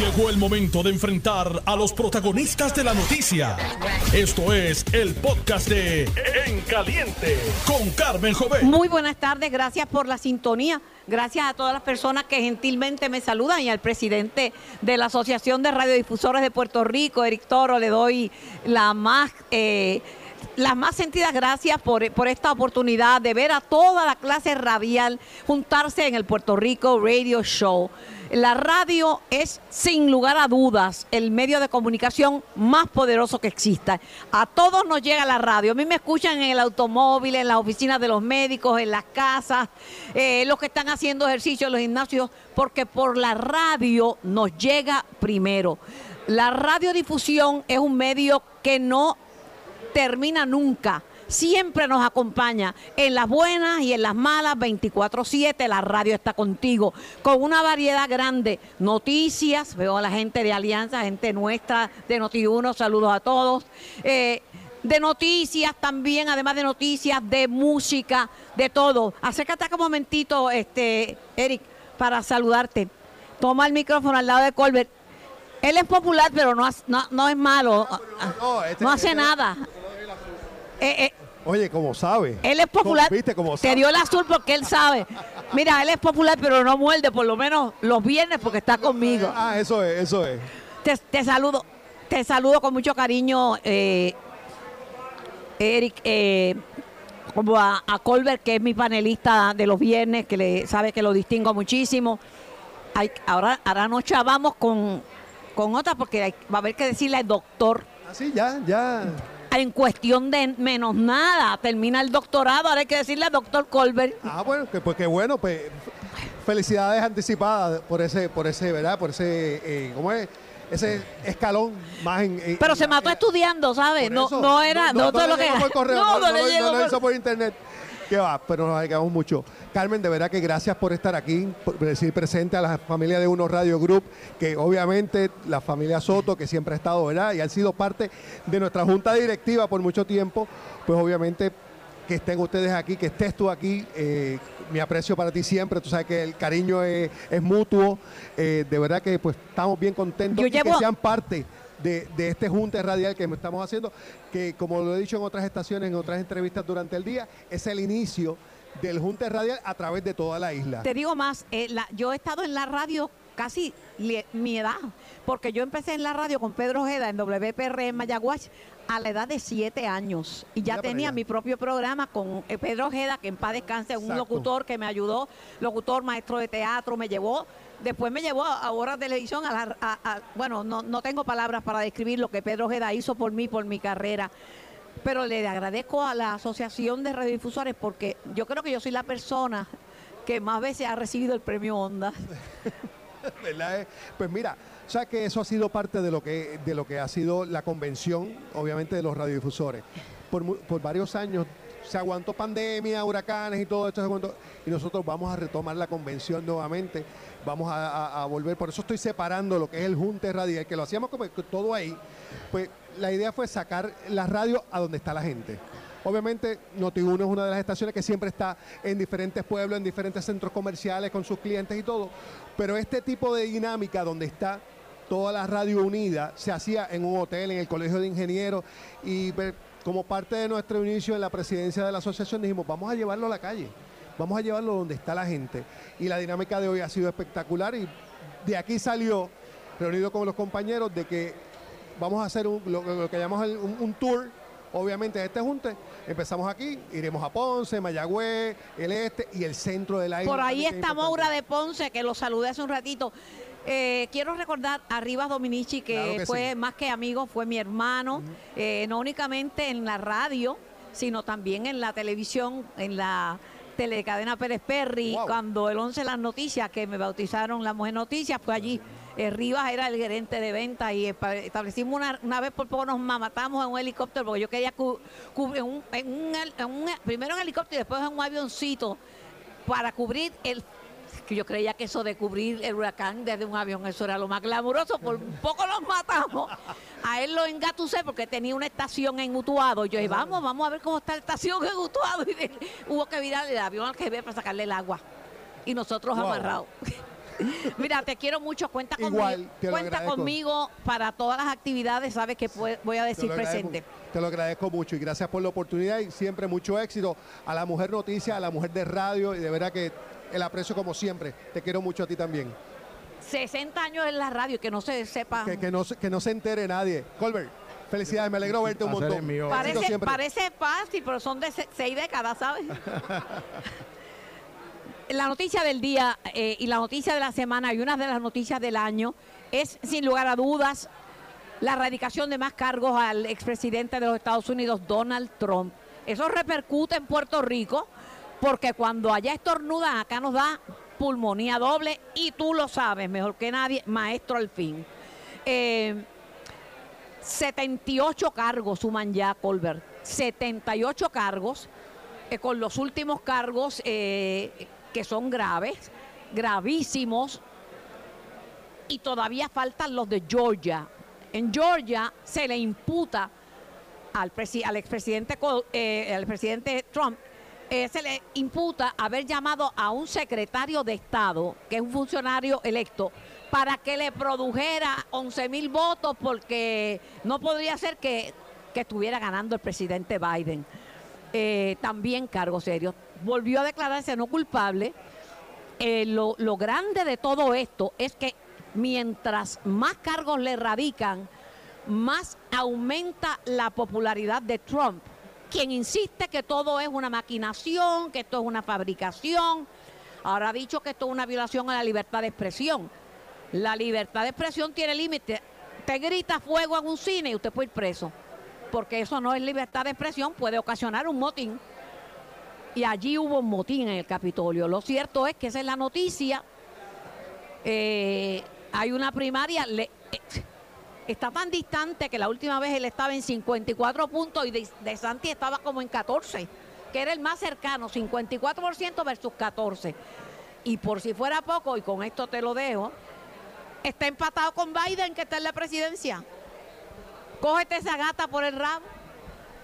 Llegó el momento de enfrentar a los protagonistas de la noticia. Esto es el podcast de En Caliente con Carmen Jovet. Muy buenas tardes, gracias por la sintonía. Gracias a todas las personas que gentilmente me saludan y al presidente de la Asociación de Radiodifusores de Puerto Rico, Eric Toro, le doy la más... Eh, las más sentidas gracias por, por, esta oportunidad de ver a toda la clase radial juntarse en el Puerto Rico Radio Show. La radio es, sin lugar a dudas, el medio de comunicación más poderoso que exista. A todos nos llega la radio. A mí me escuchan en el automóvil, en las oficinas de los médicos, en las casas, eh, los que están haciendo ejercicio en los gimnasios, porque por la radio nos llega primero. La radiodifusión es un medio que no termina nunca siempre nos acompaña en las buenas y en las malas, 24/7, la radio está contigo, con una variedad grande, noticias, veo a la gente de Alianza, gente nuestra de Noti1, saludos a todos. Eh, de noticias también, además de noticias, de música, de todo. Acércate acá un momentito, este, Eric, para saludarte. Toma el micrófono al lado de Colbert. Él es popular, pero no, no, es malo. No, este hace nada. Eh, eh, Oye, como sabe. Él es popular. ¿Viste cómo sabe? Te dio el azul porque él sabe. Mira, él es popular, pero no muerde, por lo menos los viernes porque está conmigo. Ah, eso es, eso es. Te, saludo, te saludo con mucho cariño, eh, Eric, eh, como a, Colbert, que es mi panelista de los viernes, que le sabe que lo distingo muchísimo. ahora, ahora nos chavamos con, con otra porque va a haber que decirle al doctor. Ah, sí, ya, ya en cuestión de menos nada. Termina el doctorado, ahora hay que decirle al doctor Colbert. Ah, bueno, que, pues qué bueno, pues felicidades anticipadas por ese, por ese, ¿verdad? Por ese, eh, ¿cómo es? Ese escalón más en... Pero se mató estudiando, ¿sabes? No, no era, no, todo lo que no, no, no, lo hizo por internet. ¿Qué va? Pero nos alegramos mucho. Carmen, de verdad que gracias por estar aquí, por decir presente a la familia de Uno Radio Group, que obviamente la familia Soto, que siempre ha estado, ¿verdad? Y han sido parte de nuestra junta directiva por mucho tiempo, pues obviamente que estén ustedes aquí, que estés tú aquí, eh, mi aprecio para ti siempre, tú sabes que el cariño es, mutuo, eh, de verdad que pues estamos bien contentos de que sean parte de, este junte radial que estamos haciendo, que como lo he dicho en otras estaciones, en otras entrevistas durante el día, es el inicio del junte radial a través de toda la isla. Te digo más, eh, yo he estado en la radio casi mi edad, porque yo empecé en la radio con Pedro Ojeda en WPR en Mayaguach a la edad de siete años. Y ya tenía mi propio programa con eh, Pedro Ojeda, que en paz descanse, un locutor que me ayudó, locutor, maestro de teatro, me llevó Después me llevó a, de televisión, a, la, bueno, no, tengo palabras para describir lo que Pedro Ojeda hizo por mí, por mi carrera pero le agradezco a la Asociación de Radiodifusores porque yo creo que yo soy la persona que más veces ha recibido el premio Onda. ¿Verdad? Pues mira, o sea que eso ha sido parte de lo que, de lo que ha sido la convención, obviamente, de los radiodifusores. Por, por varios años se aguantó pandemia, huracanes y todo esto, y nosotros vamos a retomar la convención nuevamente, vamos a, volver, por eso estoy separando lo que es el Junte Radial, que lo hacíamos como todo ahí, pues la idea fue sacar la radio a donde está la gente. Obviamente, Noti1 es una de las estaciones que siempre está en diferentes pueblos, en diferentes centros comerciales, con sus clientes y todo. Pero este tipo de dinámica donde está toda la radio unida se hacía en un hotel, en el Colegio de Ingenieros. Y pues, como parte de nuestro inicio en la presidencia de la asociación dijimos, vamos a llevarlo a la calle, vamos a llevarlo donde está la gente. Y la dinámica de hoy ha sido espectacular y de aquí salió, reunido con los compañeros, de que vamos a hacer lo, que llamamos un, tour, obviamente, de este junte. Empezamos aquí, iremos a Ponce, Mayagüez, el este y el centro de la isla. Por ahí está Moura de Ponce, que lo saludé hace un ratito. Eh, quiero recordar a Rivas Dominici, que, fue más que amigo, fue mi hermano, eh, no únicamente en la radio, sino también en la televisión, en la telecadena Pérez Perry, cuando el 11 Las Noticias, que me bautizaron la Mujer Noticias, fue allí. Eh, Rivas era el gerente de venta y establecimos una, una vez por poco nos matamos en un helicóptero porque yo quería cubrir un, primero en helicóptero y después en un avioncito para cubrir el que yo creía que eso de cubrir el huracán desde un avión, eso era lo más glamuroso, por un poco nos matamos. A él lo engatusé porque tenía una estación en Utuado. Yo dije, vamos, vamos a ver cómo está la estación en Utuado. Y hubo que virar el avión al que ve para sacarle el agua. Y nosotros amarrados. Mira, te quiero mucho, cuenta conmigo. Igual, te lo cuenta agradezco. conmigo para todas las actividades, sabes que voy a decir presente. Te lo agradezco mucho y gracias por la oportunidad y siempre mucho éxito a la mujer noticia, a la mujer de radio y de verdad que el aprecio como siempre. Te quiero mucho a ti también. 60 años en la radio y que no se sepa. Que, que no, se- que no se entere nadie. Colbert, felicidades, me alegro verte un montón. Parece, fácil, pero son de se- seis décadas, ¿sabes? la noticia del día eh, y la noticia de la semana y una de las noticias del año es, sin lugar a dudas, la erradicación de más cargos al expresidente de los Estados Unidos, Donald Trump. Eso repercute en Puerto Rico porque cuando allá estornudan, acá nos da pulmonía doble y tú lo sabes mejor que nadie, maestro al fin. Eh, 78 cargos suman ya Colbert. 78 cargos, eh, con los últimos cargos eh, que son graves, gravísimos, y todavía faltan los de Georgia. En Georgia se le imputa al, al expresidente eh, al presidente Trump, eh, se le imputa haber llamado a un secretario de Estado, que es un funcionario electo, para que le produjera 11 mil votos porque no podría ser que, que estuviera ganando el presidente Biden. Eh, también cargos serios. Volvió a declararse no culpable. Eh, lo, lo grande de todo esto es que mientras más cargos le radican, más aumenta la popularidad de Trump, quien insiste que todo es una maquinación, que esto es una fabricación. Ahora ha dicho que esto es una violación a la libertad de expresión. La libertad de expresión tiene límite. Te grita fuego en un cine y usted puede ir preso, porque eso no es libertad de expresión, puede ocasionar un motín. Y allí hubo un motín en el Capitolio. Lo cierto es que esa es la noticia. Eh, hay una primaria, eh, está tan distante que la última vez él estaba en 54 puntos y de, Santi estaba como en 14, que era el más cercano, 54% versus 14. Y por si fuera poco, y con esto te lo dejo, está empatado con Biden, que está en la presidencia. Cógete esa gata por el rabo.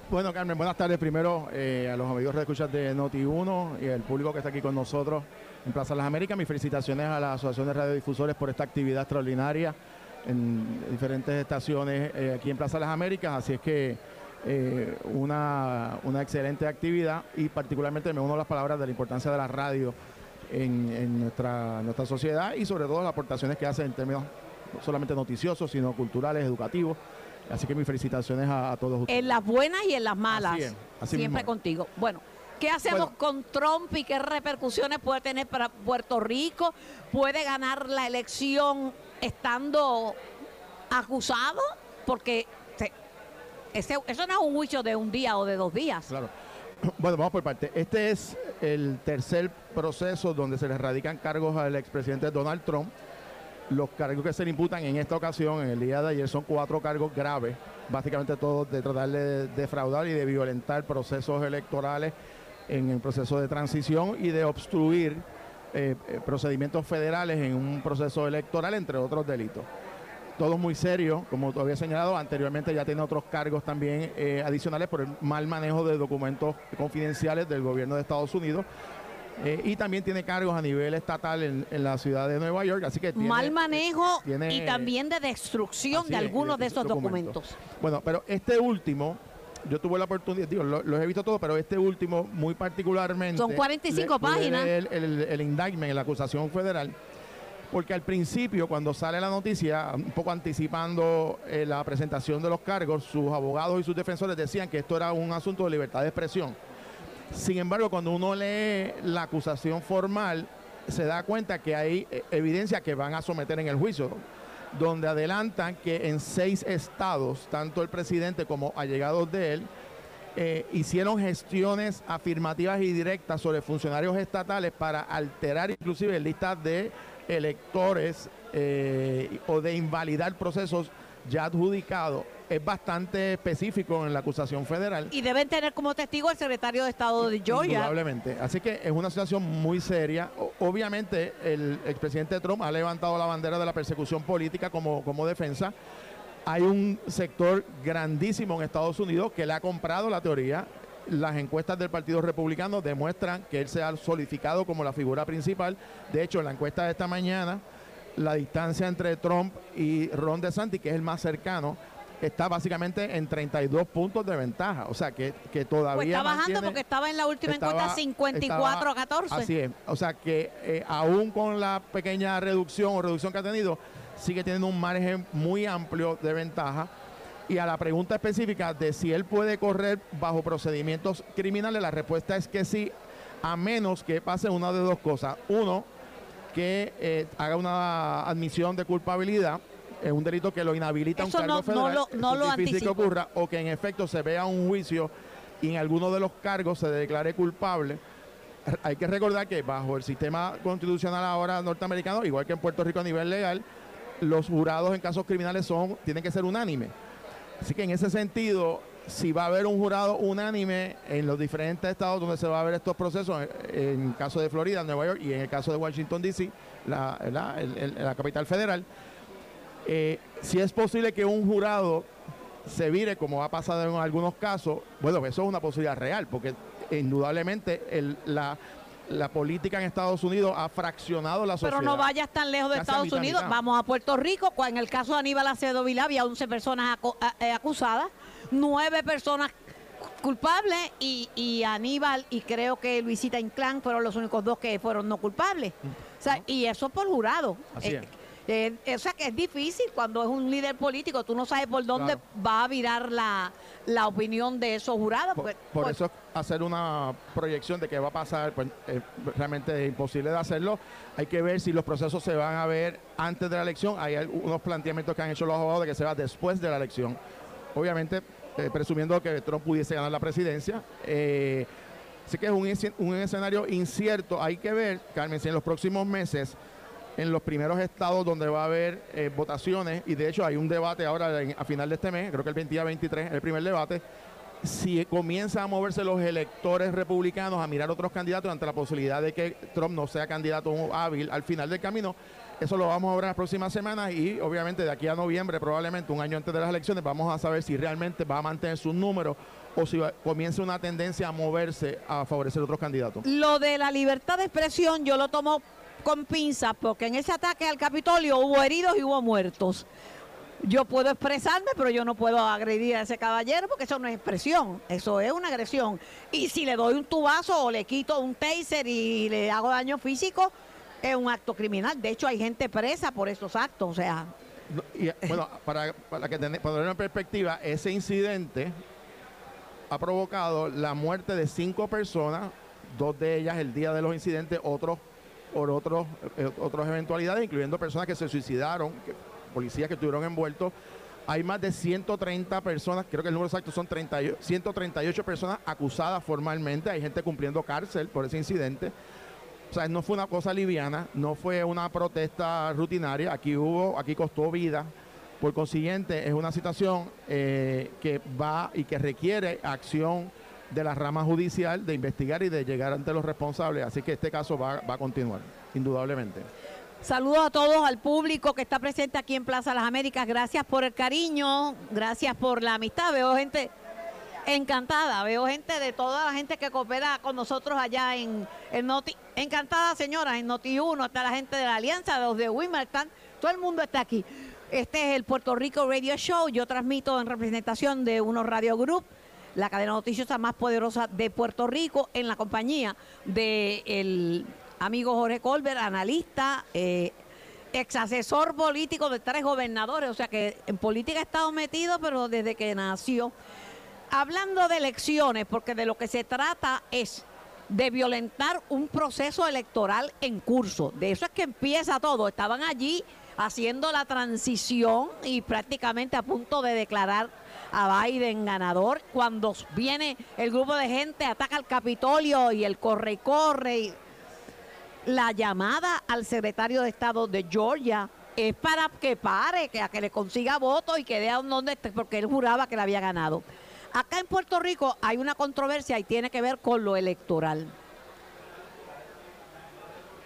Bueno, Carmen, buenas tardes primero eh, a los amigos de escuchas de Noti1 y al público que está aquí con nosotros en Plaza Las Américas. Mis felicitaciones a la Asociación de Radiodifusores por esta actividad extraordinaria en diferentes estaciones eh, aquí en Plaza Las Américas. Así es que eh, una, una excelente actividad y particularmente me uno a las palabras de la importancia de la radio en, en nuestra, nuestra sociedad y sobre todo las aportaciones que hace en términos no solamente noticiosos, sino culturales, educativos. Así que mis felicitaciones a, a todos ustedes. En las buenas y en las malas. Así es, así siempre mismo contigo. Bueno, ¿qué hacemos Bueno. con Trump y qué repercusiones puede tener para Puerto Rico? ¿Puede ganar la elección estando acusado? Porque se- ese- eso no es un juicio de un día o de dos días. Claro. Bueno, vamos por parte. Este es el tercer proceso donde se le radican cargos al expresidente Donald Trump. Los cargos que se le imputan en esta ocasión, en el día de ayer, son cuatro cargos graves, básicamente todos de tratar de defraudar y de violentar procesos electorales en el proceso de transición y de obstruir eh, eh, procedimientos federales en un proceso electoral, entre otros delitos todos muy serios, como tú habías señalado, anteriormente ya tiene otros cargos también eh, adicionales por el mal manejo de documentos confidenciales del gobierno de Estados Unidos. eh, y también tiene cargos a nivel estatal en, en la ciudad de Nueva York, así que tiene- Mal manejo tiene- y también de destrucción de es, algunos de esos documentos. documentos. Bueno, pero este último, yo tuve la oportunidad, digo, lo- los he visto todos, pero este último muy particularmente... Son 45 le- le páginas. El, el, el indictment, la acusación federal, porque al principio, cuando sale la noticia, un poco anticipando eh, la presentación de los cargos, sus abogados y sus defensores decían que esto era un asunto de libertad de expresión. Sin embargo, cuando uno lee la acusación formal, se da cuenta que hay eh, evidencia que van a someter en el juicio, donde adelantan que en seis estados, tanto el presidente como allegados de él, eh, hicieron gestiones afirmativas y directas sobre funcionarios estatales para alterar inclusive listas de electores eh, o de invalidar procesos ya adjudicados. Es bastante específico en la acusación federal. Y deben tener como testigo el secretario de Estado de Georgia. Indudablemente. Así que es una situación muy seria. Obviamente, el expresidente Trump ha levantado la bandera de la persecución política como, como defensa. Hay un sector grandísimo en Estados Unidos que le ha comprado la teoría. Las encuestas del Partido Republicano demuestran que él se ha solidificado como la figura principal. De hecho, en la encuesta de esta mañana, la distancia entre Trump y Ron DeSantis, que es el más cercano, está básicamente en 32 puntos de ventaja. O sea, que, que todavía. Pues está bajando mantiene- porque estaba en la última estaba- encuesta 54 a 14. Así es. O sea que eh, aún con la pequeña reducción o reducción que ha tenido, sigue teniendo un margen muy amplio de ventaja. Y a la pregunta específica de si él puede correr bajo procedimientos criminales, la respuesta es que sí, a menos que pase una de dos cosas. Uno, que eh, haga una admisión de culpabilidad en un delito que lo inhabilita un cargo no- no federal. lo- no lo es difícil que ocurra o que en efecto se vea un juicio y en alguno de los cargos se declare culpable. Hay que recordar que bajo el sistema constitucional ahora norteamericano, igual que en Puerto Rico a nivel legal, los jurados en casos criminales son tienen que ser unánimes. Así que en ese sentido, si va a haber un jurado unánime en los diferentes estados donde se va a ver estos procesos, en en el caso de Florida, Nueva York y en el caso de Washington, D.C., la capital federal, eh, si es posible que un jurado se vire, como ha pasado en algunos casos, bueno, eso es una posibilidad real, porque indudablemente el- la, la política en Estados Unidos ha fraccionado la sociedad. Pero no vayas tan lejos de Casi Estados mitad, Unidos. mitad. Vamos a Puerto Rico. En el caso de Aníbal Acevedo Vilá había 11 personas eh, acusadas, 9 personas culpables y, y Aníbal y creo que Luisita Inclán fueron los únicos dos que fueron no culpables. O sea, y eso por jurado. Así Eh, eh, o sea que es difícil cuando es un líder político, tú no sabes por dónde Claro. va a virar la, la opinión de esos jurados. Por, por pues, eso hacer una proyección de qué va a pasar, pues eh, realmente es imposible de hacerlo. Hay que ver si los procesos se van a ver antes de la elección. Hay algunos planteamientos que han hecho los abogados de que se va después de la elección. Obviamente, eh, presumiendo que Trump pudiese ganar la presidencia. Eh, así que es un, un escenario incierto. Hay que ver, Carmen, si en los próximos meses en los primeros estados donde va a haber eh, votaciones, y de hecho hay un debate ahora a final de este mes, creo que el 22-23, el primer debate, si comienzan a moverse los electores republicanos a mirar otros candidatos ante la posibilidad de que Trump no sea candidato hábil al final del camino, eso lo vamos a ver en las próximas semanas y obviamente de aquí a noviembre, probablemente un año antes de las elecciones, vamos a saber si realmente va a mantener sus números o si va- comienza una tendencia a moverse a favorecer otros candidatos. Lo de la libertad de expresión yo lo tomo con pinzas porque en ese ataque al Capitolio hubo heridos y hubo muertos. Yo puedo expresarme, pero yo no puedo agredir a ese caballero porque eso no es expresión, eso es una agresión. Y si le doy un tubazo o le quito un taser y le hago daño físico, es un acto criminal. De hecho, hay gente presa por esos actos, o sea, y, bueno, para, para que tener, para poner en perspectiva, ese incidente ha provocado la muerte de cinco personas, dos de ellas el día de los incidentes, otros por otros, eh, otras eventualidades, incluyendo personas que se suicidaron, policías que estuvieron envueltos. Hay más de 130 personas, creo que el número exacto son 30, y- 138 personas acusadas formalmente. Hay gente cumpliendo cárcel por ese incidente. O sea, no fue una cosa liviana, no fue una protesta rutinaria. Aquí hubo, aquí costó vida. Por consiguiente, es una situación eh, que va y que requiere acción de la rama judicial de investigar y de llegar ante los responsables. Así que este caso va, va a continuar, indudablemente. Saludos a todos, al público que está presente aquí en Plaza Las Américas. Gracias por el cariño, gracias por la amistad. Veo gente encantada, veo gente de toda la gente que coopera con nosotros allá en, en Noti. Encantada, señora, en Noti 1 está la gente de la Alianza, los de Wimmer, todo el mundo está aquí. Este es el Puerto Rico Radio Show. Yo transmito en representación de Uno Radio Group, la cadena noticiosa más poderosa de Puerto Rico, en la compañía del amigo Jorge Colbert, analista, eh, ex asesor político de tres gobernadores, o sea que en política ha estado metido, pero desde que nació. Hablando de elecciones, porque de lo que se trata es de violentar un proceso electoral en curso. De eso es que empieza todo. Estaban allí haciendo la transición y prácticamente a punto de declarar a Biden ganador cuando viene el grupo de gente, ataca al Capitolio y el corre y corre. la llamada al secretario de Estado de Georgia es para que pare, que a que le consiga votos y que vea donde esté, porque él juraba que le había ganado. Acá en Puerto Rico hay una controversia y tiene que ver con lo electoral.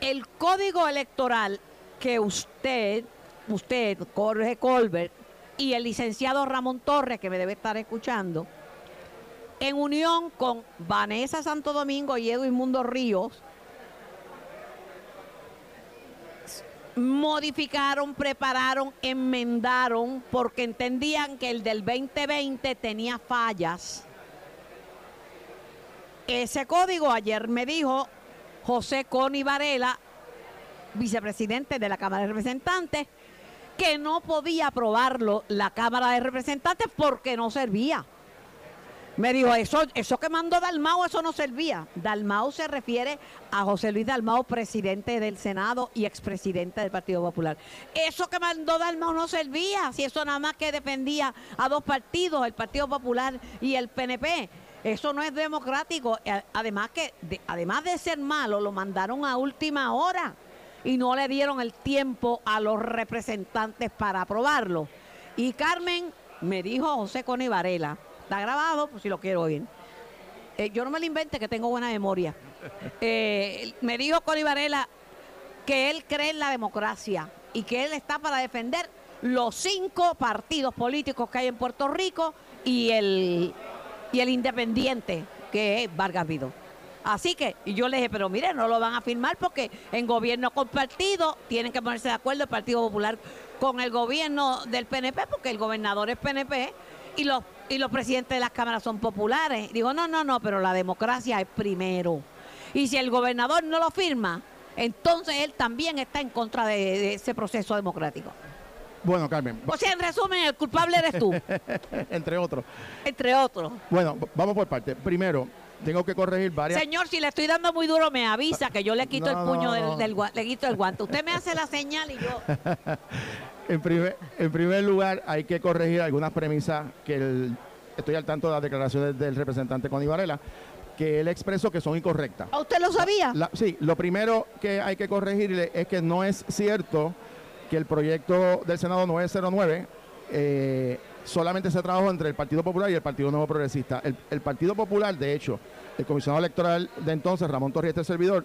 El código electoral que usted, usted, Jorge Colbert, y el licenciado Ramón Torres, que me debe estar escuchando, en unión con Vanessa Santo Domingo y Edwin Mundo Ríos, modificaron, prepararon, enmendaron, porque entendían que el del 2020 tenía fallas. Ese código ayer me dijo José Coni Varela, vicepresidente de la Cámara de Representantes, que no podía aprobarlo la Cámara de Representantes porque no servía. Me dijo, eso, eso que mandó Dalmau, eso no servía. Dalmau se refiere a José Luis Dalmau, presidente del Senado y expresidente del Partido Popular. Eso que mandó Dalmau no servía, si eso nada más que defendía a dos partidos, el Partido Popular y el PNP. Eso no es democrático. Eh, además que, de, además de ser malo, lo mandaron a última hora y no le dieron el tiempo a los representantes para aprobarlo. Y Carmen me dijo José Coni Varela, está grabado, pues si lo quiero oír. Eh, yo no me lo invente que tengo buena memoria. Eh, me dijo Coni Varela que él cree en la democracia y que él está para defender los cinco partidos políticos que hay en Puerto Rico y el, y el independiente que es Vargas Vidó. Así que, y yo le dije, pero mire, no lo van a firmar porque en gobierno compartido tienen que ponerse de acuerdo el Partido Popular con el gobierno del PNP, porque el gobernador es PNP y los, y los presidentes de las cámaras son populares. Digo, no, no, no, pero la democracia es primero. Y si el gobernador no lo firma, entonces él también está en contra de, de ese proceso democrático. Bueno, Carmen. O sea, en resumen, el culpable eres tú. Entre otros. Entre otros. Bueno, vamos por parte. Primero, tengo que corregir varias. Señor, si le estoy dando muy duro, me avisa que yo le quito No, el puño no, del, no. del gua- le quito el guante. Usted me hace la señal y yo. En primer, en primer lugar, hay que corregir algunas premisas que el- estoy al tanto de las declaraciones del representante Connie Varela, que él expresó que son incorrectas. ¿A usted lo sabía? La- sí, lo primero que hay que corregirle es que no es cierto que el proyecto del Senado 909 eh, solamente se trabajó entre el Partido Popular y el Partido Nuevo Progresista. El, Partido Popular, de hecho, el comisionado electoral de entonces, Ramón Torriente Servidor,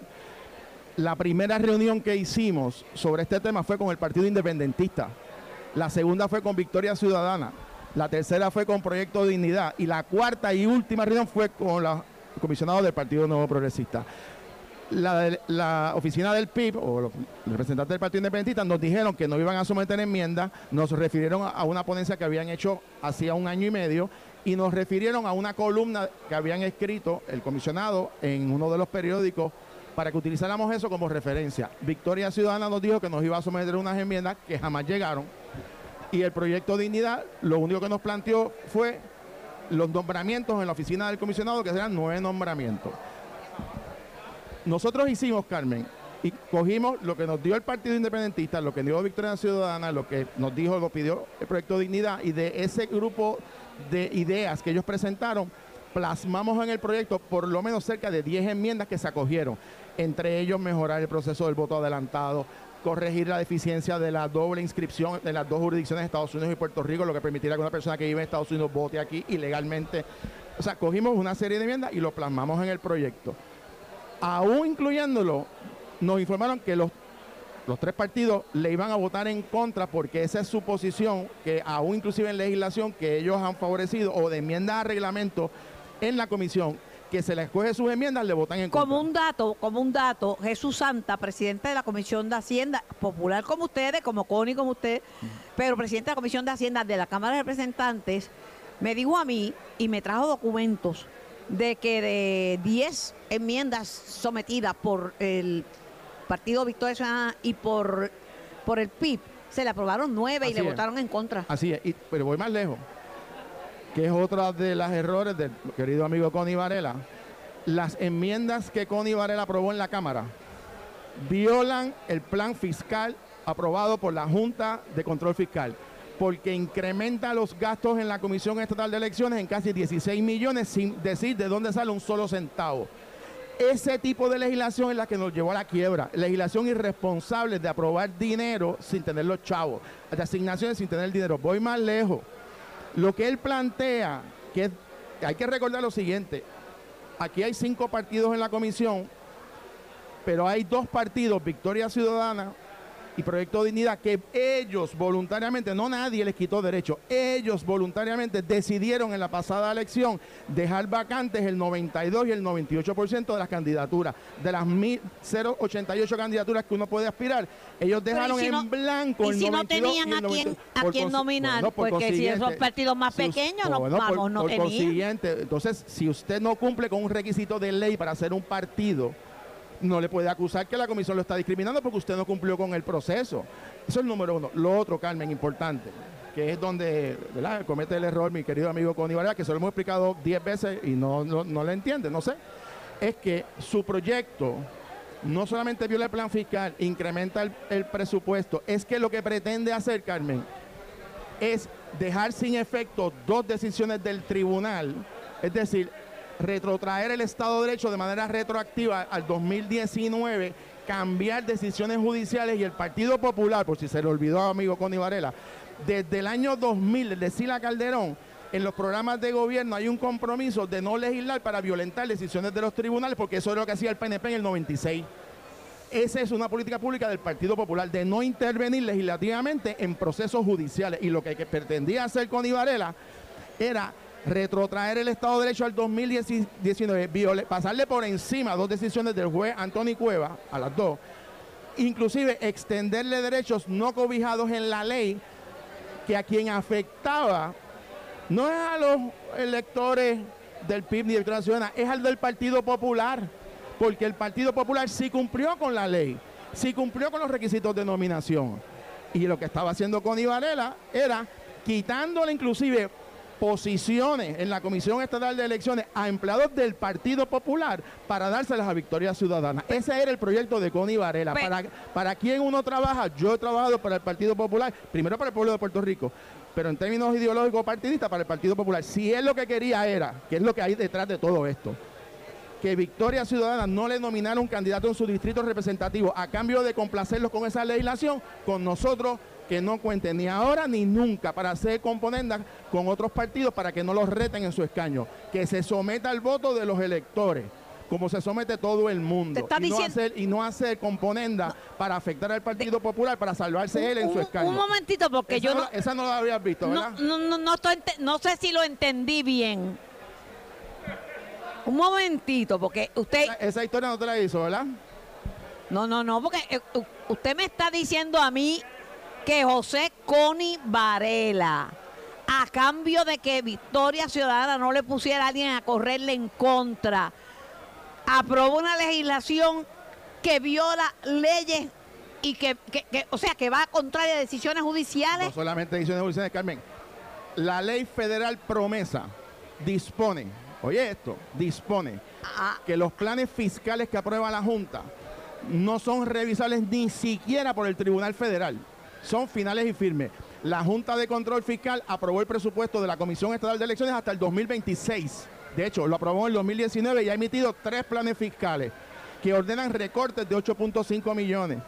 la primera reunión que hicimos sobre este tema fue con el Partido Independentista. La segunda fue con Victoria Ciudadana. La tercera fue con Proyecto Dignidad. Y la cuarta y última reunión fue con la comisionado del Partido Nuevo Progresista. La, oficina del PIB o los representantes del Partido Independentista nos dijeron que no iban a someter enmiendas, nos refirieron a una ponencia que habían hecho hacía un año y medio y nos refirieron a una columna que habían escrito el comisionado en uno de los periódicos para que utilizáramos eso como referencia. Victoria Ciudadana nos dijo que nos iba a someter unas enmiendas que jamás llegaron y el proyecto Dignidad lo único que nos planteó fue los nombramientos en la oficina del comisionado, que serán nueve nombramientos. Nosotros hicimos, Carmen, y cogimos lo que nos dio el Partido Independentista, lo que dio Victoria Ciudadana, lo que nos dijo, lo pidió el proyecto Dignidad, y de ese grupo de ideas que ellos presentaron, plasmamos en el proyecto por lo menos cerca de 10 enmiendas que se acogieron. Entre ellos, mejorar el proceso del voto adelantado, corregir la deficiencia de la doble inscripción de las dos jurisdicciones Estados Unidos y Puerto Rico, lo que permitiría que una persona que vive en Estados Unidos vote aquí ilegalmente. O sea, cogimos una serie de enmiendas y lo plasmamos en el proyecto. Aún incluyéndolo, nos informaron que los, los tres partidos le iban a votar en contra porque esa es su posición, que aún inclusive en legislación que ellos han favorecido o de enmiendas a reglamento en la comisión, que se les coge sus enmiendas, le votan en Como contra. un dato, como un dato, Jesús Santa, presidente de la Comisión de Hacienda, popular como ustedes, como Connie como usted, pero presidente de la Comisión de Hacienda de la Cámara de Representantes, me dijo a mí y me trajo documentos de que de 10 enmiendas sometidas por el Partido Victoria Ciudadana y por, por el PIB, se le aprobaron nueve y Así le es. votaron en contra. Así es, y- pero voy más lejos, que es otra de las errores del querido amigo Connie Varela. Las enmiendas que Connie Varela aprobó en la Cámara violan el plan fiscal aprobado por la Junta de Control Fiscal, porque incrementa los gastos en la Comisión Estatal de Elecciones en casi 16 millones sin decir de dónde sale un solo centavo. Ese tipo de legislación es la que nos llevó a la quiebra. Legislación irresponsable de aprobar dinero sin tener los chavos, de asignaciones sin tener dinero. Voy más lejos. Lo que él plantea, que hay que recordar lo siguiente, aquí hay cinco partidos en la comisión, pero hay dos partidos, Victoria Ciudadana y Proyecto Dignidad, que ellos voluntariamente, no nadie les quitó derecho, ellos voluntariamente decidieron en la pasada elección dejar vacantes el 92 y el 98% de las candidaturas. De las 088 candidaturas que uno puede aspirar, ellos dejaron en blanco el ¿y si no tenían a quién, a quién nominar, porque si esos partidos más pequeños no, vamos, no por consiguiente, entonces, si usted no cumple con un requisito de ley para ser un partido, no le puede acusar que la comisión lo está discriminando porque usted no cumplió con el proceso. Eso es el número uno. Lo otro, Carmen, importante, que es donde comete el error mi querido amigo Connie Varela, que se lo hemos explicado diez veces y no, no, le entiende, no sé, es que su proyecto no solamente viola el plan fiscal, incrementa el, el presupuesto, es que lo que pretende hacer, Carmen, es dejar sin efecto dos decisiones del tribunal, es decir, retrotraer el Estado de Derecho de manera retroactiva al 2019, cambiar decisiones judiciales y el Partido Popular, por si se le olvidó amigo Connie Varela, desde el año 2000, de Sila Calderón, en los programas de gobierno hay un compromiso de no legislar para violentar decisiones de los tribunales, porque eso es lo que hacía el PNP en el 96. Esa es una política pública del Partido Popular, de no intervenir legislativamente en procesos judiciales. Y lo que pretendía hacer con Varela era retrotraer el Estado de Derecho al 2019, pasarle por encima dos decisiones del juez Antonio Cueva, a las dos, inclusive extenderle derechos no cobijados en la ley que a quien afectaba no es a los electores del PIB ni del Nacional, es al del Partido Popular, porque el Partido Popular sí cumplió con la ley, sí cumplió con los requisitos de nominación. Y lo que estaba haciendo con Varela era quitándole inclusive posiciones en la Comisión Estatal de Elecciones a empleados del Partido Popular para dárselas a Victoria Ciudadana. Ese era el proyecto de Connie Varela. ¿Para, ¿Para quién uno trabaja? Yo he trabajado para el Partido Popular, primero para el pueblo de Puerto Rico, pero en términos ideológicos partidistas para el Partido Popular. Si él lo que quería era, que es lo que hay detrás de todo esto, que Victoria Ciudadana no le nominara un candidato en su distrito representativo a cambio de complacerlos con esa legislación, con nosotros que no cuenten ni ahora ni nunca para hacer componendas con otros partidos para que no los reten en su escaño, que se someta al voto de los electores como se somete todo el mundo. Y no, hacer, y no hacer componenda para afectar al Partido Popular, para salvarse él en su escaño. Un momentito, porque yo no, Esa no la habías visto, ¿verdad? No, no, no, estoy, no sé si lo entendí bien. Un momentito, porque usted... Esa, historia no te la hizo, ¿verdad? No, no, no, porque eh, usted me está diciendo a mí que José Coni Varela, a cambio de que Victoria Ciudadana no le pusiera a alguien a correrle en contra, aprobó una legislación que viola leyes y que, o sea, que va contraria a decisiones judiciales. No solamente decisiones judiciales, Carmen. La ley federal promesa dispone, oye esto, dispone ah. que los planes fiscales que aprueba la Junta no son revisables ni siquiera por el Tribunal Federal son finales y firmes. La Junta de Control Fiscal aprobó el presupuesto de la Comisión Estatal de Elecciones hasta el 2026. De hecho, lo aprobó en el 2019 y ha emitido tres planes fiscales que ordenan recortes de 8.5 millones.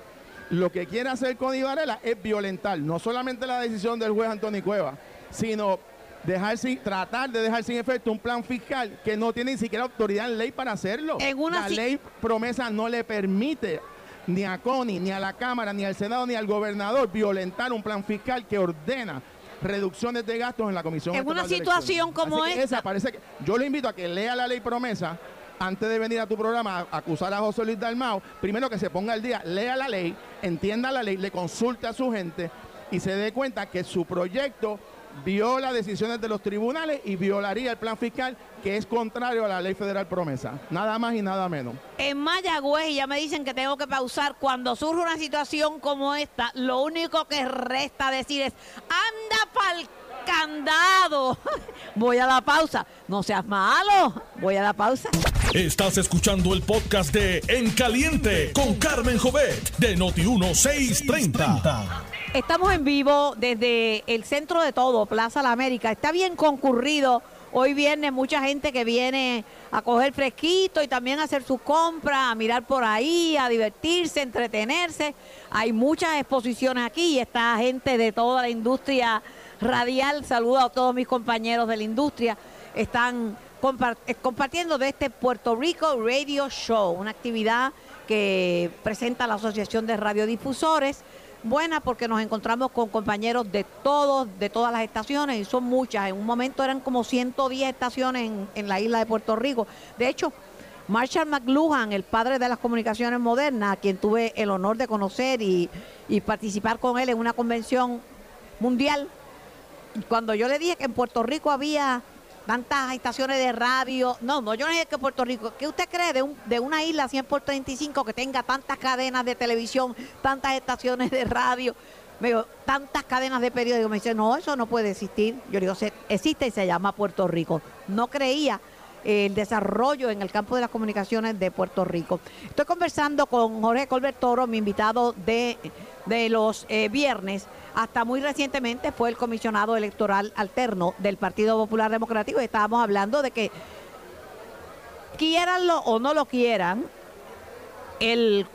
Lo que quiere hacer con Varela es violentar no solamente la decisión del juez Antonio Cueva, sino dejar sin, tratar de dejar sin efecto un plan fiscal que no tiene ni siquiera autoridad en ley para hacerlo. la ley promesa no le permite ni a CONI, ni a la Cámara, ni al Senado, ni al gobernador violentar un plan fiscal que ordena reducciones de gastos en la Comisión. En una situación como esta. parece que, yo le invito a que lea la ley promesa antes de venir a tu programa a acusar a José Luis Dalmao, primero que se ponga al día, lea la ley, entienda la ley, le consulte a su gente y se dé cuenta que su proyecto viola decisiones de los tribunales y violaría el plan fiscal que es contrario a la ley federal promesa. Nada más y nada menos. En Mayagüez, y ya me dicen que tengo que pausar, cuando surge una situación como esta, lo único que resta decir es, anda pa'l candado. Voy a la pausa. No seas malo. Voy a la pausa. Estás escuchando el podcast de En Caliente con Carmen Jovet de Noti 1630. Estamos en vivo desde el centro de todo, Plaza La América. Está bien concurrido. Hoy viene mucha gente que viene a coger fresquito y también a hacer sus compras, a mirar por ahí, a divertirse, entretenerse. Hay muchas exposiciones aquí y está gente de toda la industria radial. Saludo a todos mis compañeros de la industria. Están eh, compartiendo de este Puerto Rico Radio Show, una actividad que presenta la Asociación de Radiodifusores buena porque nos encontramos con compañeros de todos, de todas las estaciones, y son muchas. En un momento eran como 110 estaciones en, en la isla de Puerto Rico. De hecho, Marshall McLuhan, el padre de las comunicaciones modernas, a quien tuve el honor de conocer y, y participar con él en una convención mundial, cuando yo le dije que en Puerto Rico había tantas estaciones de radio. No, no, yo no dije que Puerto Rico. ¿Qué usted cree de, un, de una isla 100 por 35 que tenga tantas cadenas de televisión, tantas estaciones de radio? Me digo, tantas cadenas de periódicos. Me dice, no, eso no puede existir. Yo digo, "Se- existe y se llama Puerto Rico. No creía el desarrollo en el campo de las comunicaciones de Puerto Rico. Estoy conversando con Jorge Colbert Toro, mi invitado de, de los eh, viernes. Hasta muy recientemente fue el comisionado electoral alterno del Partido Popular Democrático estábamos hablando de que quieranlo o no lo quieran, el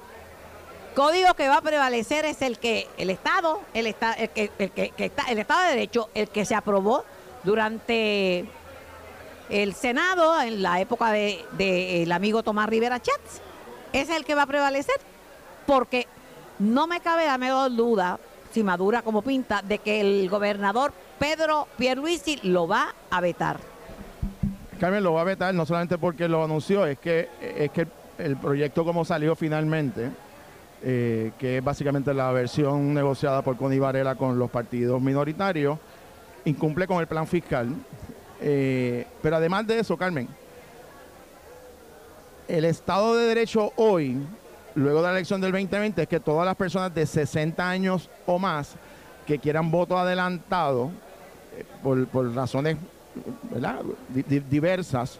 código que va a prevalecer es el que el Estado, el, esta- el que, el que está, el Estado de Derecho, el que se aprobó durante el Senado en la época de, de el amigo Tomás Rivera Chats, es el que va a prevalecer, porque no me cabe la menor duda, si madura como pinta, de que el gobernador Pedro Pierluisi lo va a vetar. Carmen lo va a vetar no solamente porque lo anunció, es que, es que el proyecto como salió finalmente, eh, que es básicamente la versión negociada por Connie Varela con los partidos minoritarios, incumple con el plan fiscal. Eh, pero además de eso, Carmen, el Estado de Derecho hoy, luego de la elección del 2020, es que todas las personas de 60 años o más que quieran voto adelantado, eh, por, razones diversas,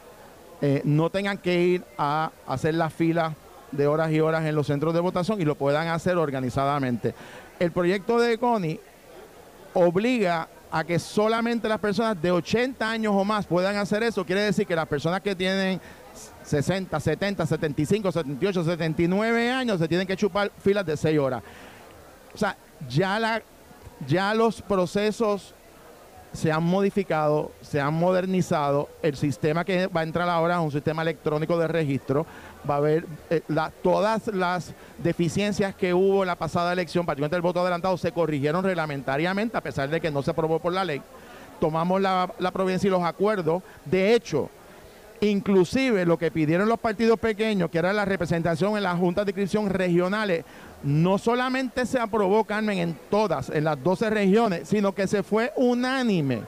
eh, no tengan que ir a hacer las filas de horas y horas en los centros de votación y lo puedan hacer organizadamente. El proyecto de Connie obliga a que solamente las personas de 80 años o más puedan hacer eso. Quiere decir que las personas que tienen 60, 70, 75, 78, 79 años se tienen que chupar filas de 6 horas. O sea, ya, la, ya los procesos se han modificado, se han modernizado. El sistema que va a entrar ahora es un sistema electrónico de registro. Va a haber eh, todas las deficiencias que hubo en la pasada elección, particularmente el voto adelantado, se corrigieron reglamentariamente, a pesar de que no se aprobó por la ley. Tomamos la, la provincia y los acuerdos. De hecho, Inclusive lo que pidieron los partidos pequeños, que era la representación en las juntas de inscripción regionales, no solamente se aprobó, Carmen, en todas, en las 12 regiones, sino que se fue unánime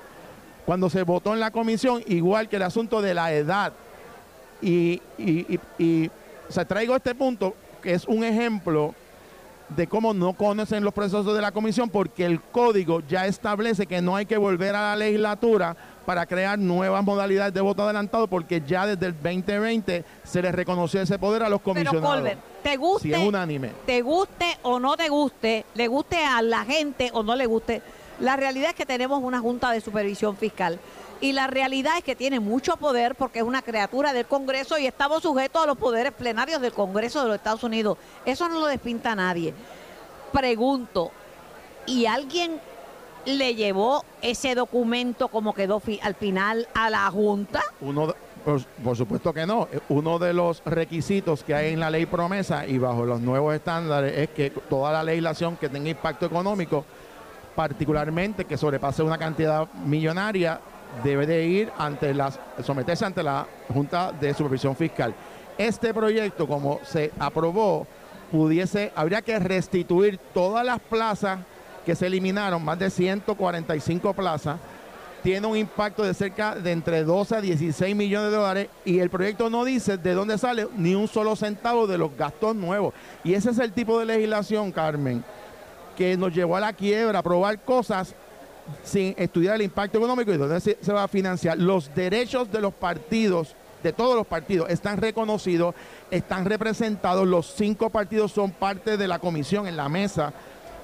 cuando se votó en la comisión, igual que el asunto de la edad. Y, y, y- y, o sea, traigo este punto, que es un ejemplo de cómo no conocen los procesos de la comisión, porque el código ya establece que no hay que volver a la legislatura para crear nuevas modalidades de voto adelantado, porque ya desde el 2020 se les reconoció ese poder a los Pero comisionados. Colbert, te guste, Si es unánime. te guste o no te guste, le guste a la gente o no le guste, la realidad es que tenemos una Junta de Supervisión Fiscal. Y la realidad es que tiene mucho poder porque es una criatura del Congreso y estamos sujetos a los poderes plenarios del Congreso de los Estados Unidos. Eso no lo despinta nadie. Pregunto, ¿y alguien le llevó ese documento como quedó al final a la Junta? Uno, de- por, por supuesto que no. Eh, Uno de los requisitos que hay en la ley promesa y bajo los nuevos estándares es que toda la legislación que tenga impacto económico, particularmente que sobrepase una cantidad millonaria, debe de ir ante las, someterse ante la Junta de Supervisión Fiscal. Este proyecto, como se aprobó, pudiese, habría que restituir todas las plazas que se eliminaron, más de 145 plazas, tiene un impacto de cerca de entre 12 a 16 millones de dólares y el proyecto no dice de dónde sale ni un solo centavo de los gastos nuevos. Y ese es el tipo de legislación, Carmen, que nos llevó a la quiebra, a aprobar cosas sin estudiar el impacto económico y dónde se, va a financiar. Los derechos de los partidos, de todos los partidos, están reconocidos, están representados. Los cinco partidos son parte de la comisión en la mesa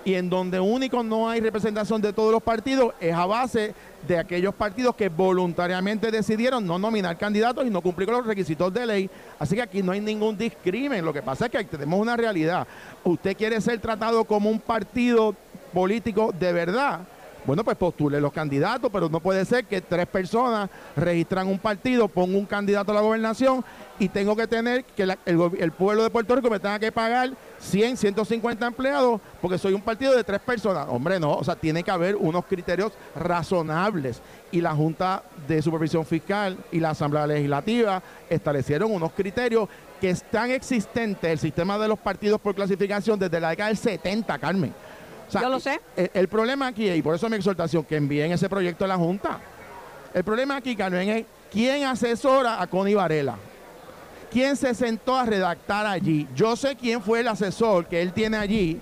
y en donde único no hay representación de todos los partidos es a base de aquellos partidos que voluntariamente decidieron no nominar candidatos y no cumplir con los requisitos de ley. Así que aquí no hay ningún discrimen. Lo que pasa es que tenemos una realidad. Usted quiere ser tratado como un partido político de verdad, Bueno, pues postule los candidatos, pero no puede ser que tres personas registran un partido, pongo un candidato a la gobernación y tengo que tener que el, el, pueblo de Puerto Rico me tenga que pagar 100, 150 empleados porque soy un partido de tres personas. Hombre, no, o sea, tiene que haber unos criterios razonables. Y la Junta de Supervisión Fiscal y la Asamblea Legislativa establecieron unos criterios que están existentes, el sistema de los partidos por clasificación desde la década del 70, Carmen. Yo lo sé. El, problema aquí, y por eso mi exhortación, que envíen ese proyecto a la Junta. El problema aquí, Carmen, es quién asesora a Connie Varela. ¿Quién se sentó a redactar allí? Yo sé quién fue el asesor que él tiene allí,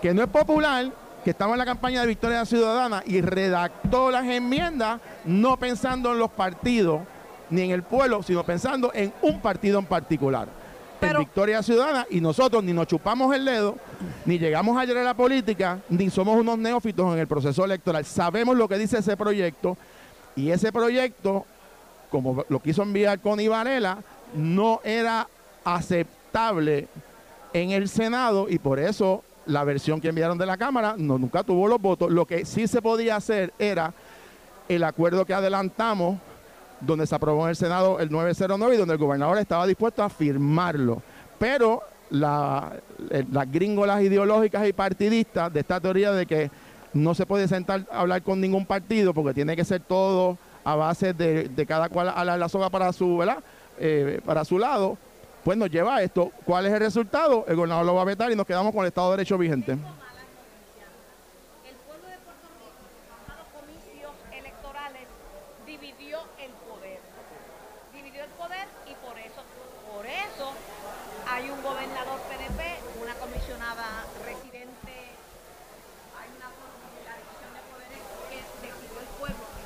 que no es popular, que estaba en la campaña de Victoria Ciudadana y redactó las enmiendas no pensando en los partidos ni en el pueblo, sino pensando en un partido en particular en Victoria Ciudadana y nosotros ni nos chupamos el dedo, ni llegamos ayer a la política, ni somos unos neófitos en el proceso electoral. Sabemos lo que dice ese proyecto y ese proyecto, como lo quiso enviar con Varela, no era aceptable en el Senado y por eso la versión que enviaron de la Cámara no, nunca tuvo los votos. Lo que sí se podía hacer era el acuerdo que adelantamos donde se aprobó en el Senado el 909 y donde el gobernador estaba dispuesto a firmarlo. Pero las gringolas ideológicas y partidistas de esta teoría de que no se puede sentar a hablar con ningún partido porque tiene que ser todo a base de, cada cual a la, soga para su, ¿verdad? Eh, para su lado, pues nos lleva a esto. ¿Cuál es el resultado? El gobernador lo va a vetar y nos quedamos con el Estado de Derecho vigente.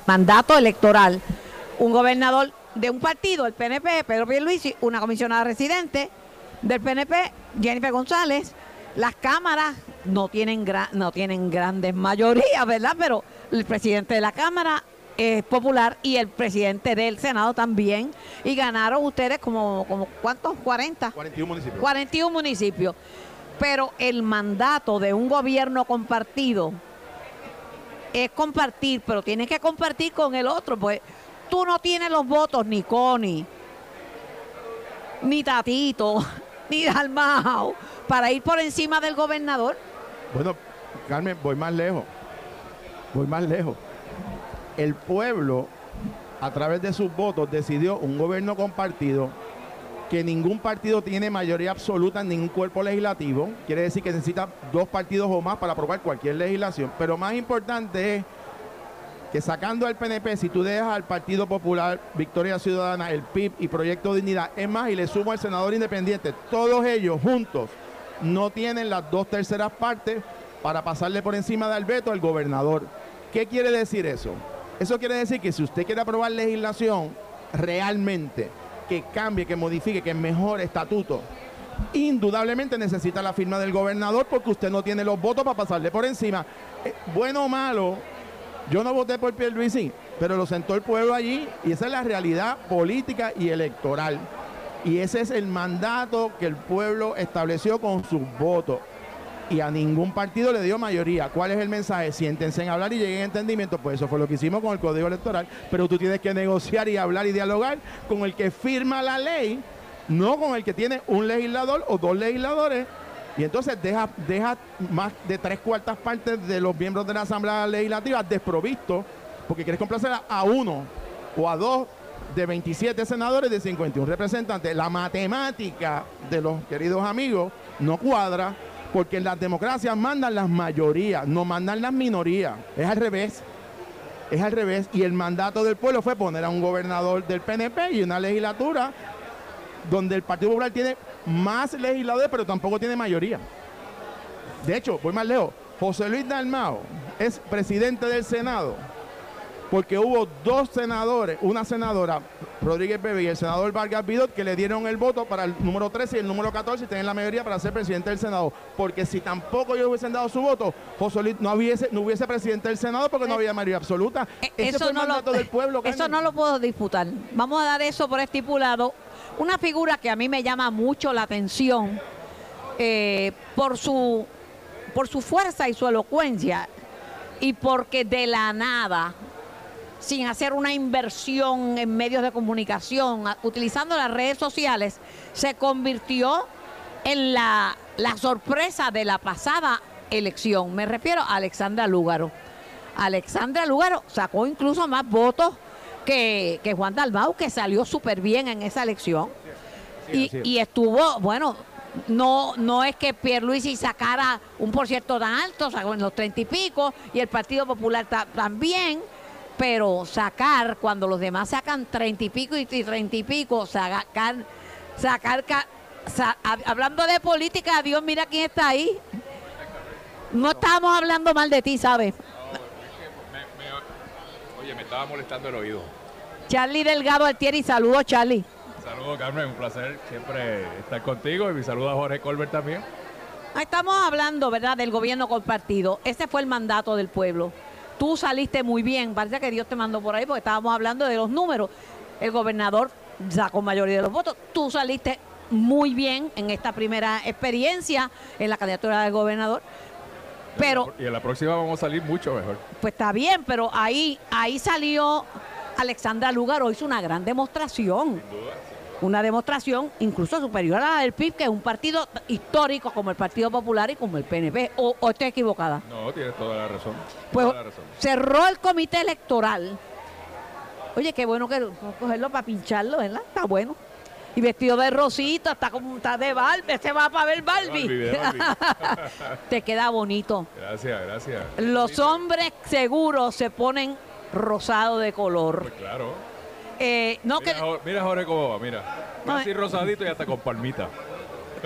Mandato electoral, un gobernador de un partido, el PNP, Pedro Pierluisi, una comisionada residente del PNP, Jennifer González. Las cámaras no tienen, no tienen grandes mayorías, ¿verdad? Pero el presidente de la Cámara es popular y el presidente del Senado también. Y ganaron ustedes como, como ¿cuántos? 40. 41 municipios. 41 municipios. Pero el mandato de un gobierno compartido es compartir, pero tienes que compartir con el otro, pues tú no tienes los votos, ni Connie, ni Tatito, ni Dalmao, para ir por encima del gobernador. Bueno, Carmen, voy más lejos, voy más lejos. El pueblo, a través de sus votos, decidió un gobierno compartido que ningún partido tiene mayoría absoluta en ningún cuerpo legislativo. Quiere decir que necesita dos partidos o más para aprobar cualquier legislación. Pero más importante es que sacando al PNP, si tú dejas al Partido Popular, Victoria Ciudadana, el PIB y Proyecto Dignidad, es más, y le sumo al senador independiente, todos ellos juntos no tienen las dos terceras partes para pasarle por encima del veto al gobernador. ¿Qué quiere decir eso? Eso quiere decir que si usted quiere aprobar legislación realmente que cambie, que modifique, que mejore estatuto, indudablemente necesita la firma del gobernador porque usted no tiene los votos para pasarle por encima. Eh, bueno o malo, yo no voté por Pierluisi, pero lo sentó el pueblo allí y esa es la realidad política y electoral. Y ese es el mandato que el pueblo estableció con sus votos y a ningún partido le dio mayoría. ¿Cuál es el mensaje? Siéntense en hablar y lleguen a entendimiento. Pues eso fue lo que hicimos con el Código Electoral. Pero tú tienes que negociar y hablar y dialogar con el que firma la ley, no con el que tiene un legislador o dos legisladores. Y entonces deja, deja más de tres cuartas partes de los miembros de la Asamblea Legislativa desprovistos porque quieres complacer a uno o a dos de 27 senadores de 51 representantes. La matemática de los queridos amigos no cuadra porque en las democracias mandan las mayorías, no mandan las minorías. Es al revés. Es al revés. Y el mandato del pueblo fue poner a un gobernador del PNP y una legislatura donde el Partido Popular tiene más legisladores, pero tampoco tiene mayoría. De hecho, voy más lejos. José Luis Dalmao es presidente del Senado porque hubo dos senadores, una senadora, Rodríguez Bebe, y el senador Vargas Vidot, que le dieron el voto para el número 13 y el número 14 y tener la mayoría para ser presidente del Senado. Porque si tampoco ellos hubiesen dado su voto, José Luis no hubiese, no hubiese presidente del Senado porque no había mayoría absoluta. Eh, eso no lo, del pueblo. Eso no lo puedo disputar. Vamos a dar eso por estipulado. Una figura que a mí me llama mucho la atención eh, por, su, por su fuerza y su elocuencia y porque de la nada, sin hacer una inversión en medios de comunicación, utilizando las redes sociales, se convirtió en la, la sorpresa de la pasada elección. Me refiero a Alexandra Lúgaro. Alexandra Lúgaro sacó incluso más votos que, que Juan Dalmau, que salió súper bien en esa elección. Sí, y, y estuvo, bueno, no, no es que Pierluisi sacara un por ciento tan alto, sacó en los treinta y pico, y el Partido Popular ta- también, pero sacar, cuando los demás sacan treinta y pico y treinta y pico, sacar, sacar, ca- sa- hab- hablando de política, Dios mira quién está ahí. No estábamos hablando mal de ti, ¿sabes? oye, me estaba molestando el oído. Charlie Delgado Altieri, saludos Charlie. Saludos, Carmen, un placer siempre estar contigo y mi saludo a Jorge Colbert también. Estamos hablando, ¿verdad?, del gobierno compartido. Ese fue el mandato del pueblo. Tú saliste muy bien, parece que Dios te mandó por ahí porque estábamos hablando de los números. El gobernador sacó mayoría de los votos. Tú saliste muy bien en esta primera experiencia en la candidatura del gobernador. Pero, Y en la próxima vamos a salir mucho mejor. pues está bien, pero ahí, ahí salió Alexandra Lugaro, hizo una gran demostración. Una demostración incluso superior a la del PIB, que es un partido histórico como el Partido Popular y como el PNP. ¿O, o estoy equivocada? No, tienes toda la razón. Pues la razón. cerró el comité electoral. Oye, qué bueno que cogerlo para pincharlo, ¿verdad? Está bueno. Y vestido de rosita, está como está de Barbie, se va para ver Barbie. Barbie, de Barbie. Te queda bonito. Gracias, gracias. Los hombres seguros se ponen rosado de color. Pues claro. Eh, no que Mira, Jo- mira Jorge cómo va, mira. No, Casi eh. rosadito y hasta con palmita.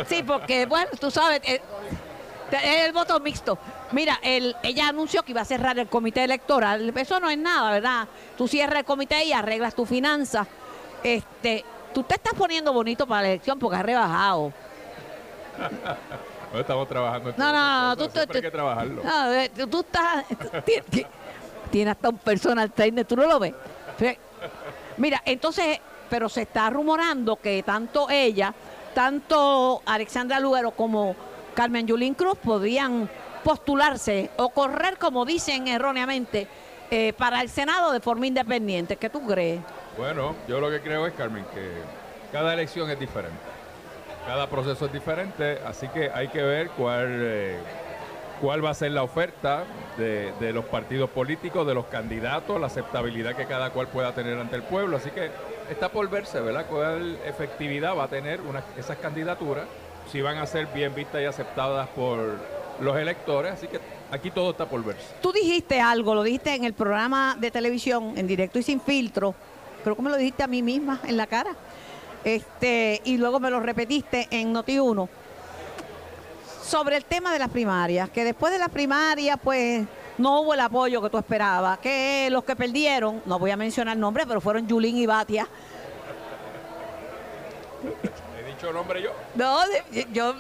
Sí, porque, bueno, tú sabes, eh, es el voto mixto. Mira, el, ella anunció que iba a cerrar el comité electoral. Eso no es nada, ¿verdad? Tú cierras el comité y arreglas tu finanzas. Este, tú te estás poniendo bonito para la elección porque has rebajado. No estamos trabajando No, no, no, tú, tú- hay que trabajarlo. no, tú, estás. ti- ti- Tienes hasta un personal trainer, tú no lo ves. Mira, entonces, pero se está rumorando que tanto ella, tanto Alexandra Lugaro como Carmen Yulín Cruz podrían postularse o correr, como dicen erróneamente, eh, para el Senado de forma independiente. ¿Qué tú crees? Bueno, yo lo que creo es, Carmen, que cada elección es diferente. Cada proceso es diferente, así que hay que ver cuál, eh, cuál va a ser la oferta de, los partidos políticos, de los candidatos, la aceptabilidad que cada cual pueda tener ante el pueblo. Así que está por verse, ¿verdad? Cuál efectividad va a tener esas candidaturas, si van a ser bien vistas y aceptadas por los electores. Así que aquí todo está por verse. Tú dijiste algo, lo dijiste en el programa de televisión, en directo y sin filtro. Creo que me lo dijiste a mí misma en la cara. Este, y luego me lo repetiste en Noti1. Sobre el tema de las primarias, que después de las primarias, pues no hubo el apoyo que tú esperabas. Que los que perdieron, no voy a mencionar nombres, pero fueron Yulín y Batia. ¿He dicho nombre yo? No, yo,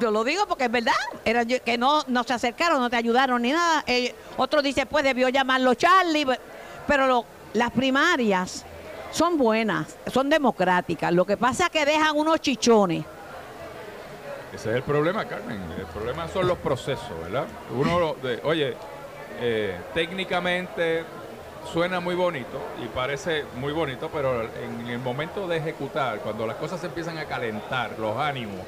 yo lo digo porque es verdad. Era que no, no se acercaron, no te ayudaron ni nada. Eh, otro dice, pues debió llamarlo Charlie. pe- Pero lo- las primarias son buenas, son democráticas. Lo que pasa es que dejan unos chichones. Ese es el problema, Carmen. El problema son los procesos, ¿verdad? Uno, de, oye, eh, técnicamente suena muy bonito y parece muy bonito, pero en el momento de ejecutar, cuando las cosas se empiezan a calentar, los ánimos,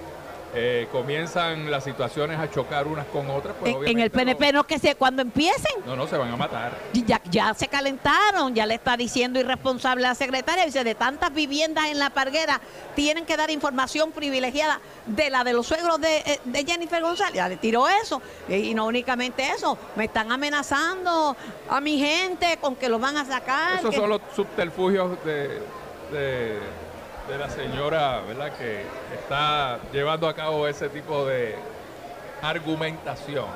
eh, comienzan las situaciones a chocar unas con otras, pues En, el PNP no que se, cuando empiecen, No, no, se van a matar. ya, ya se calentaron, ya le está diciendo irresponsable a la secretaria, dice, de tantas viviendas en la parguera, tienen que dar información privilegiada de la de los suegros de, eh, de Jennifer González. Ya le tiró eso. Y, y no únicamente eso, me están amenazando a mi gente con que los van a sacar. Esos que- son los subterfugios de, de- de la señora, ¿verdad? Que está llevando a cabo ese tipo de argumentación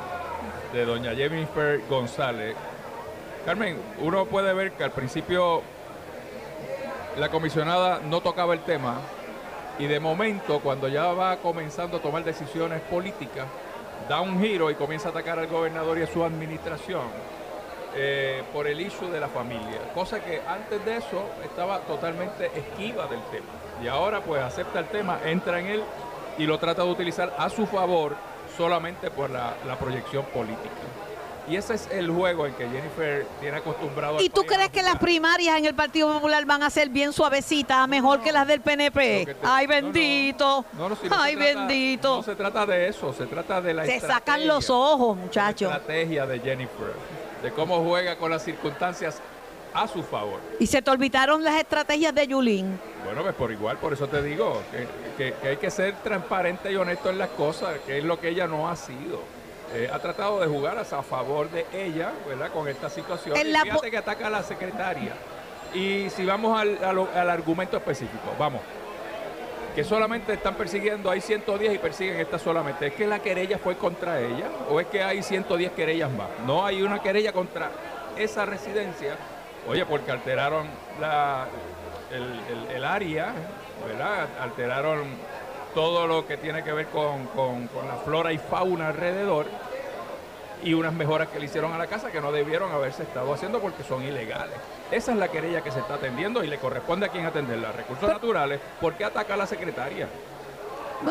de doña Jennifer González. Carmen, uno puede ver que al principio la comisionada no tocaba el tema y de momento cuando ya va comenzando a tomar decisiones políticas, da un giro y comienza a atacar al gobernador y a su administración eh, por el issue de la familia, cosa que antes de eso estaba totalmente esquiva del tema. Y ahora pues acepta el tema, entra en él y lo trata de utilizar a su favor solamente por la, la proyección política. Y ese es el juego en que Jennifer tiene acostumbrado. ¿Y tú crees que las primarias en el Partido Popular van a ser bien suavecitas, mejor que las del PNP? te- Ay, bendito. No, no, si no se Ay, trata- bendito. No se trata de eso, se trata de la Se sacan los ojos, de la muchachos. estrategia de Jennifer, de cómo juega con las circunstancias a su favor. Y se te olvidaron las estrategias de Yulín. Bueno, pues por igual, por eso te digo que, que- que hay que ser transparente y honesto en las cosas, que es lo que ella no ha sido. Eh, ha tratado de jugar a favor de ella, ¿verdad? Con esta situación. En Y fíjate que ataca a la secretaria. Y si vamos al, a lo- al argumento específico, vamos. Que solamente están persiguiendo, hay 110 y persiguen esta solamente. ¿Es que la querella fue contra ella? ¿O es que hay 110 querellas más? No hay una querella contra esa residencia. Oye, porque alteraron la, el, el- el área, ¿verdad? Alteraron todo lo que tiene que ver con, con- con la flora y fauna alrededor y unas mejoras que le hicieron a la casa que no debieron haberse estado haciendo porque son ilegales. Esa es la querella que se está atendiendo y le corresponde a quien atenderla. Recursos naturales, ¿por qué ataca a la secretaria?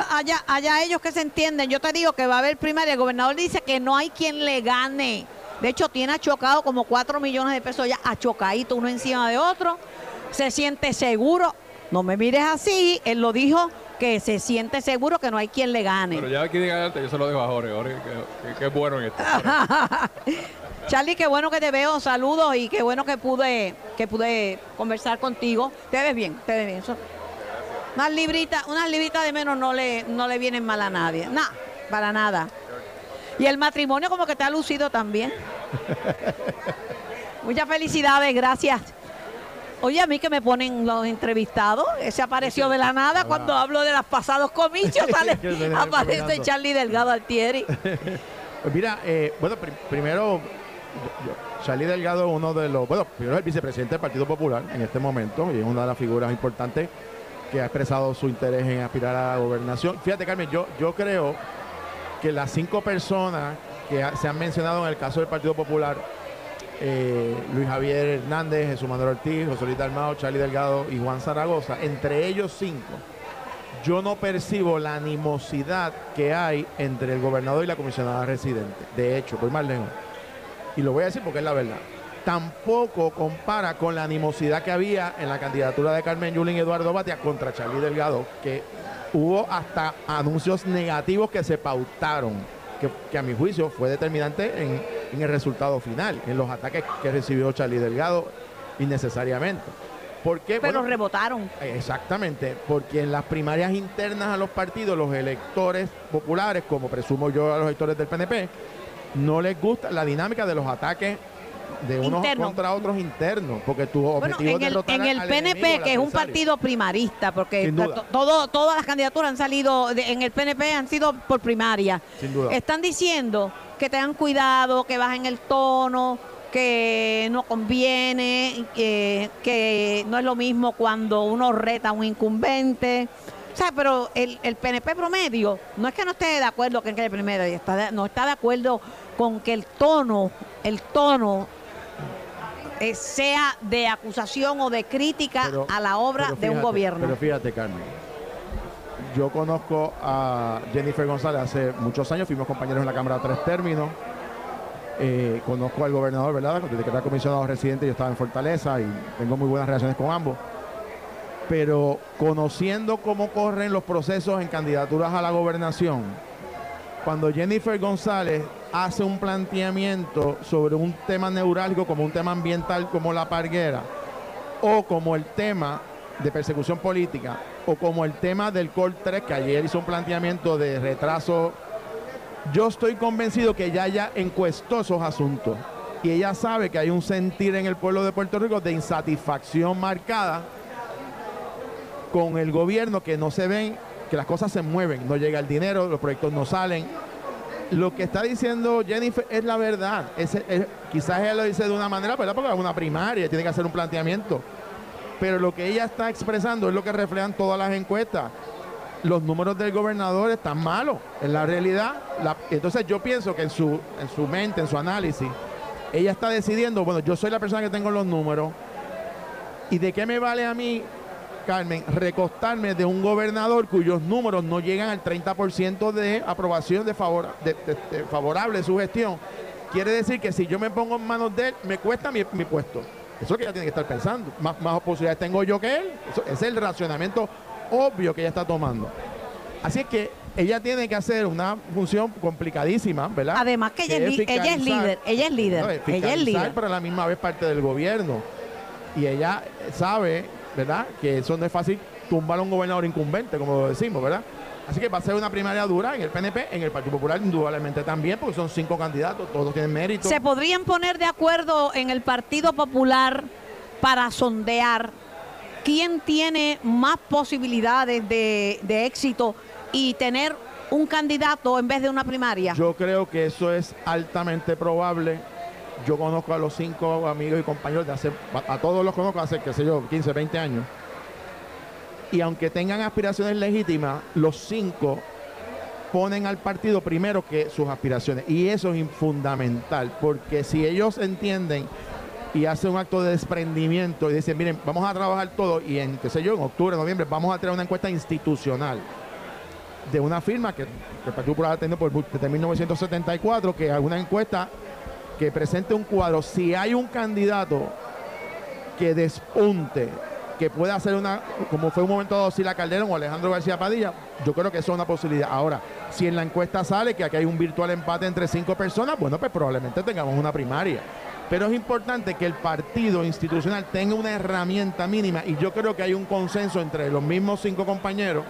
Allá, allá ellos que se entienden. Yo te digo que va a haber primaria. El gobernador dice que no hay quien le gane. De hecho, tiene achocado como 4 millones de pesos ya achocadito uno encima de otro. Se siente seguro. No me mires así. Él lo dijo que se siente seguro que no hay quien le gane. Pero ya aquí diga adelante, yo se lo dejo a Jorge, Jorge, que, que- que es bueno en esto. Charlie, qué bueno que te veo, saludos y qué bueno que pude, que pude conversar contigo. Te ves bien, te ves bien. Eso- Unas libritas, unas libritas de menos no le, no le vienen mal a nadie. Nada, para nada. Y el matrimonio como que te ha lucido también. Muchas felicidades, gracias. Oye, a mí que me ponen los entrevistados, ese apareció de la nada cuando hablo de los pasados comicios, sale, aparece. Charlie Delgado Altieri. Pues mira, eh, bueno, pri- primero, yo- Charlie Delgado es uno de los, bueno, primero es el vicepresidente del Partido Popular en este momento y es una de las figuras importantes que ha expresado su interés en aspirar a la gobernación. Fíjate, Carmen, yo, yo creo que las cinco personas que ha- se han mencionado en el caso del Partido Popular, eh, Luis Javier Hernández, Jesús Manuel Ortiz, José Luis Dalmao, Charlie Delgado y Juan Zaragoza, entre ellos cinco, yo no percibo la animosidad que hay entre el gobernador y la comisionada residente. De hecho, voy más lejos. Y lo voy a decir porque es la verdad. Tampoco compara con la animosidad que había en la candidatura de Carmen Yulín Eduardo Batia contra Charlie Delgado, que hubo hasta anuncios negativos que se pautaron, que, que a mi juicio fue determinante en, en el resultado final, en los ataques que recibió Charlie Delgado innecesariamente. ¿Por qué? Pero Bueno, rebotaron. Exactamente, porque en las primarias internas a los partidos, los electores populares, como presumo yo a los electores del PNP, no les gusta la dinámica de los ataques de unos contra otros internos, porque tu Bueno, objetivo en es el, derrotar en el al PNP, que es un partido primarista, porque todo, todas las candidaturas han salido, de- en el PNP han sido por primaria. Sin duda. Están diciendo que tengan cuidado, que bajen el tono, que no conviene, que, que no es lo mismo cuando uno reta a un incumbente. O sea, pero el, el PNP promedio, no es que no esté de acuerdo con que el primero, está de- no está de acuerdo con que el tono, el tono eh, sea de acusación o de crítica Pero- a la obra de un gobierno. Pero fíjate, Carmen, yo conozco a Jennifer González hace muchos años, fuimos compañeros en la Cámara tres términos. Eh, conozco al gobernador, ¿verdad? Desde que era comisionado residente, yo estaba en Fortaleza y tengo muy buenas relaciones con ambos. Pero conociendo cómo corren los procesos en candidaturas a la gobernación, cuando Jennifer González hace un planteamiento sobre un tema neurálgico como un tema ambiental como la parguera, o como el tema de persecución política, o como el tema del COL 3, que ayer hizo un planteamiento de retraso, yo estoy convencido que ella ya encuestó esos asuntos. Y ella sabe que hay un sentir en el pueblo de Puerto Rico de insatisfacción marcada con el gobierno que no se ven, que las cosas se mueven, no llega el dinero, los proyectos no salen. Lo que está diciendo Jennifer es la verdad. Es- es- quizás ella lo dice de una manera, ¿verdad? Porque es una primaria, tiene que hacer un planteamiento. Pero lo que ella está expresando es lo que reflejan todas las encuestas. Los números del gobernador están malos. En la realidad, entonces yo pienso que en su, en su mente, en su análisis, ella está decidiendo, bueno, yo soy la persona que tengo los números. ¿Y de qué me vale a mí, Carmen, recostarme de un gobernador cuyos números no llegan al 30% de aprobación de, favor, de- de- de favorable de su gestión? quiere decir que si yo me pongo en manos de él, me cuesta mi, mi puesto. Eso es lo que ella tiene que estar pensando. Más, más posibilidades tengo yo que él. Eso, ese es el racionamiento obvio que ella está tomando. Así es que ella tiene que hacer una función complicadísima, ¿verdad? Además que ella, es, ella es líder, ella es líder, ella es líder. pero a la misma vez parte del gobierno. Y ella sabe, ¿verdad? Que eso no es fácil tumbar a un gobernador incumbente, como decimos, ¿verdad? Así que va a ser una primaria dura en el PNP, en el Partido Popular indudablemente también, porque son cinco candidatos, todos tienen mérito. ¿Se podrían poner de acuerdo en el Partido Popular para sondear quién tiene más posibilidades de, de éxito y tener un candidato en vez de una primaria? Yo creo que eso es altamente probable. Yo conozco a los cinco amigos y compañeros de hace, a, todos los conozco hace, qué sé yo, 15, 20 años. Y aunque tengan aspiraciones legítimas, los cinco ponen al partido primero que sus aspiraciones. Y eso es fundamental, porque si ellos entienden y hacen un acto de desprendimiento y dicen, miren, vamos a trabajar todo y en, qué sé yo, en octubre, noviembre, vamos a tener una encuesta institucional de una firma que, que el Partido Popular ha tenido por, desde 1974, que alguna encuesta que presente un cuadro, si hay un candidato que despunte, que pueda hacer una, como fue un momento dado Sila Calderón o Alejandro García Padilla, yo creo que eso es una posibilidad. Ahora, si en la encuesta sale que aquí hay un virtual empate entre cinco personas, bueno, pues probablemente tengamos una primaria. Pero es importante que el partido institucional tenga una herramienta mínima y yo creo que hay un consenso entre los mismos cinco compañeros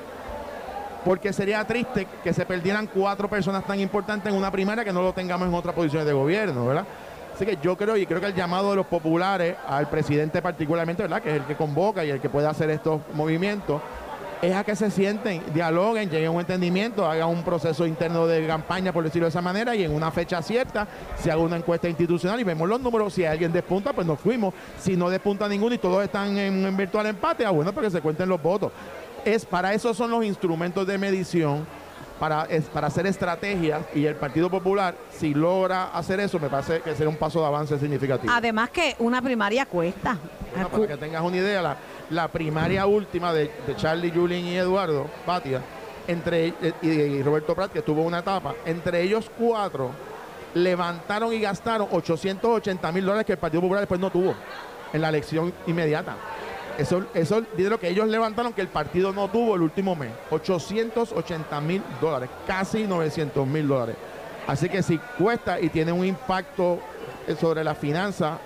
porque sería triste que se perdieran cuatro personas tan importantes en una primaria que no lo tengamos en otras posiciones de gobierno, ¿verdad? Así que yo creo y creo que el llamado de los populares al presidente particularmente, ¿verdad? Que es el que convoca y el que puede hacer estos movimientos, es a que se sienten, dialoguen, lleguen a un entendimiento, hagan un proceso interno de campaña, por decirlo de esa manera, y en una fecha cierta se haga una encuesta institucional y vemos los números. Si alguien despunta, pues nos fuimos. Si no despunta ninguno y todos están en, en virtual empate, ah, bueno, porque se cuenten los votos. Es, para eso son los instrumentos de medición, para, es- para hacer estrategias, y el Partido Popular, si logra hacer eso, me parece que será un paso de avance significativo. Además que una primaria cuesta. Bueno, para que tengas una idea, la, la primaria última de, de Charlie, Julien y Eduardo Batia, entre y, y Roberto Prat, que tuvo una etapa, entre ellos cuatro levantaron y gastaron 880 mil dólares que el Partido Popular después no tuvo en la elección inmediata. Eso, eso es dinero que ellos levantaron que el partido no tuvo el último mes. 880 mil dólares, casi 900 mil dólares. Así que si cuesta y tiene un impacto eh, sobre la finanza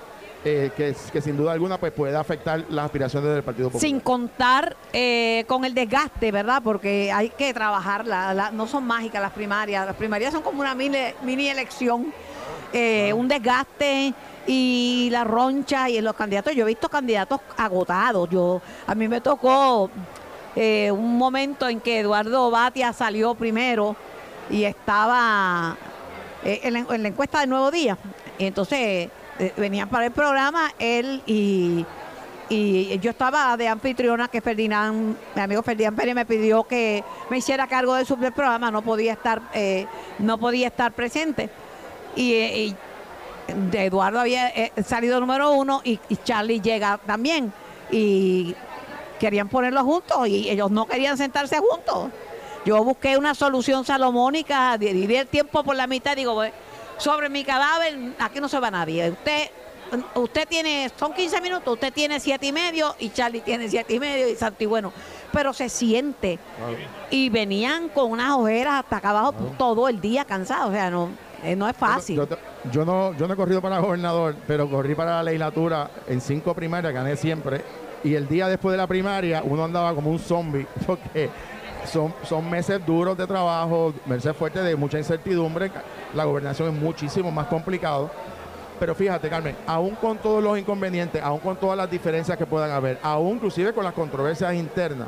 eh, que, que sin duda alguna pues puede afectar las aspiraciones del Partido Popular. Sin contar eh, con el desgaste, ¿verdad? Porque hay que trabajarla. la- no son mágicas las primarias. Las primarias son como una mini elección. Eh, Un desgaste y la roncha y en los candidatos. Yo he visto candidatos agotados. Yo A mí me tocó eh, un momento en que Eduardo Batia salió primero y estaba eh, en, la, en la encuesta del Nuevo Día. Y entonces venían para el programa él y, y yo estaba de anfitriona que Ferdinand, mi amigo Ferdinand Pérez me pidió que me hiciera cargo de su programa, no podía estar, eh, no podía estar presente. Y, y de Eduardo había eh, salido número uno y, y Charlie llega también. Y querían ponerlos juntos y ellos no querían sentarse juntos. Yo busqué una solución salomónica, dividí el tiempo por la mitad, digo, "Pues, sobre mi cadáver, aquí no se va nadie. Usted, usted tiene, son 15 minutos, usted tiene siete y medio y Charlie tiene siete y medio y Santi, bueno, pero se siente. Y venían con unas ojeras hasta acá abajo todo el día cansados, o sea, no, eh, no es fácil. Yo, yo- yo no, yo no he corrido para gobernador, pero corrí para la legislatura en cinco primarias, gané siempre. Y el día después de la primaria uno andaba como un zombie, porque son, son meses duros de trabajo, meses fuertes de mucha incertidumbre. La gobernación es muchísimo más complicado. Pero fíjate, Carmen, aún con todos los inconvenientes, aún con todas las diferencias que puedan haber, aún inclusive con las controversias internas,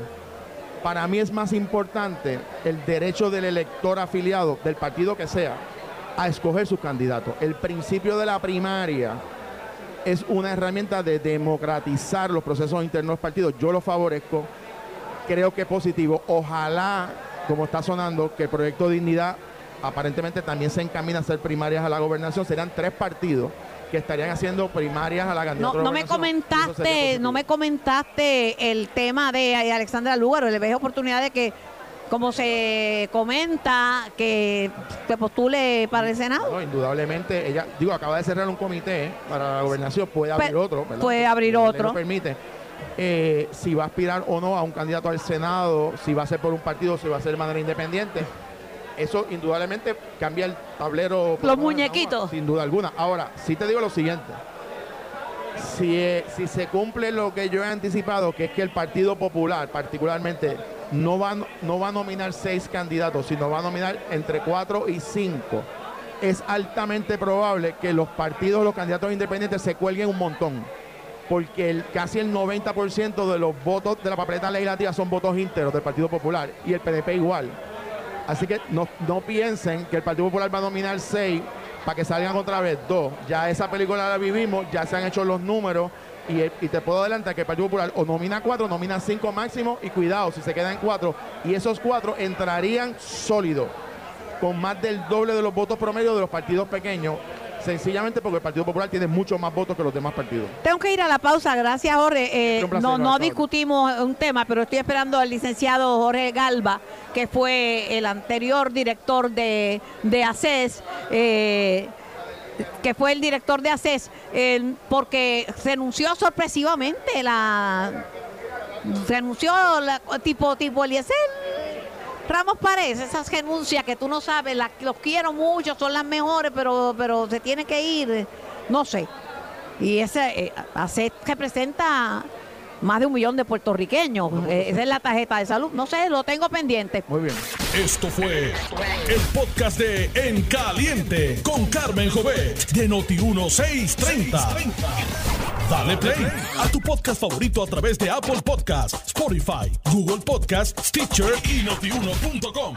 para mí es más importante el derecho del elector afiliado, del partido que sea, a escoger sus candidatos. El principio de la primaria es una herramienta de democratizar los procesos internos del partido. Yo lo favorezco, creo que es positivo. Ojalá, como está sonando, que el proyecto Dignidad aparentemente también se encamina a hacer primarias a la gobernación. Serían tres partidos que estarían haciendo primarias a la No, candidatura. no me comentaste, no me comentaste el tema de Alexandra Lúgaro. Le ves oportunidad de que como se comenta, que se postule para el Senado. No, indudablemente, ella, digo, acaba de cerrar un comité para la gobernación, puede abrir Pe- otro, ¿verdad? puede abrir otro. lo permite. Eh, si va a aspirar o no a un candidato al Senado, si va a ser por un partido, si va a ser de manera independiente. Eso indudablemente cambia el tablero. por lo menos en muñequitos. Sin duda alguna. Ahora, sí te digo lo siguiente. Si, eh, si se cumple lo que yo he anticipado, que es que el Partido Popular particularmente no va, no- va a nominar seis candidatos, sino va a nominar entre cuatro y cinco, es altamente probable que los partidos, los candidatos independientes se cuelguen un montón. Porque el, casi el 90% de los votos de la papeleta legislativa son votos íntegros del Partido Popular y el PNP igual. Así que no, no piensen que el Partido Popular va a nominar seis para que salgan otra vez dos. Ya esa película la vivimos, ya se han hecho los números y, y te puedo adelantar que el Partido Popular o nomina cuatro, nomina cinco máximo y cuidado si se quedan cuatro. Y esos cuatro entrarían sólidos con más del doble de los votos promedio de los partidos pequeños, sencillamente porque el Partido Popular tiene muchos más votos que los demás partidos. Tengo que ir a la pausa, gracias Jorge. Eh, placer, no, discutimos un tema, pero estoy esperando al licenciado Jorge Galva, que fue el anterior director de, de ACES, eh, que fue el director de ACES, eh, porque se anunció sorpresivamente la... Se anunció la- tipo, tipo Eliezer Ramos Párez, esas renuncias que tú no sabes, los quiero mucho, son las mejores, pero, pero se tiene que ir, no sé. Y ese eh, ACET representa más de un millón de puertorriqueños. Eh, esa es la tarjeta de salud. No sé, lo tengo pendiente. Muy bien. Esto fue el podcast de En Caliente con Carmen Jovet de Noti1630. Dale play a tu podcast favorito a través de Apple Podcasts, Spotify, Google Podcasts, Stitcher y notiuno.com.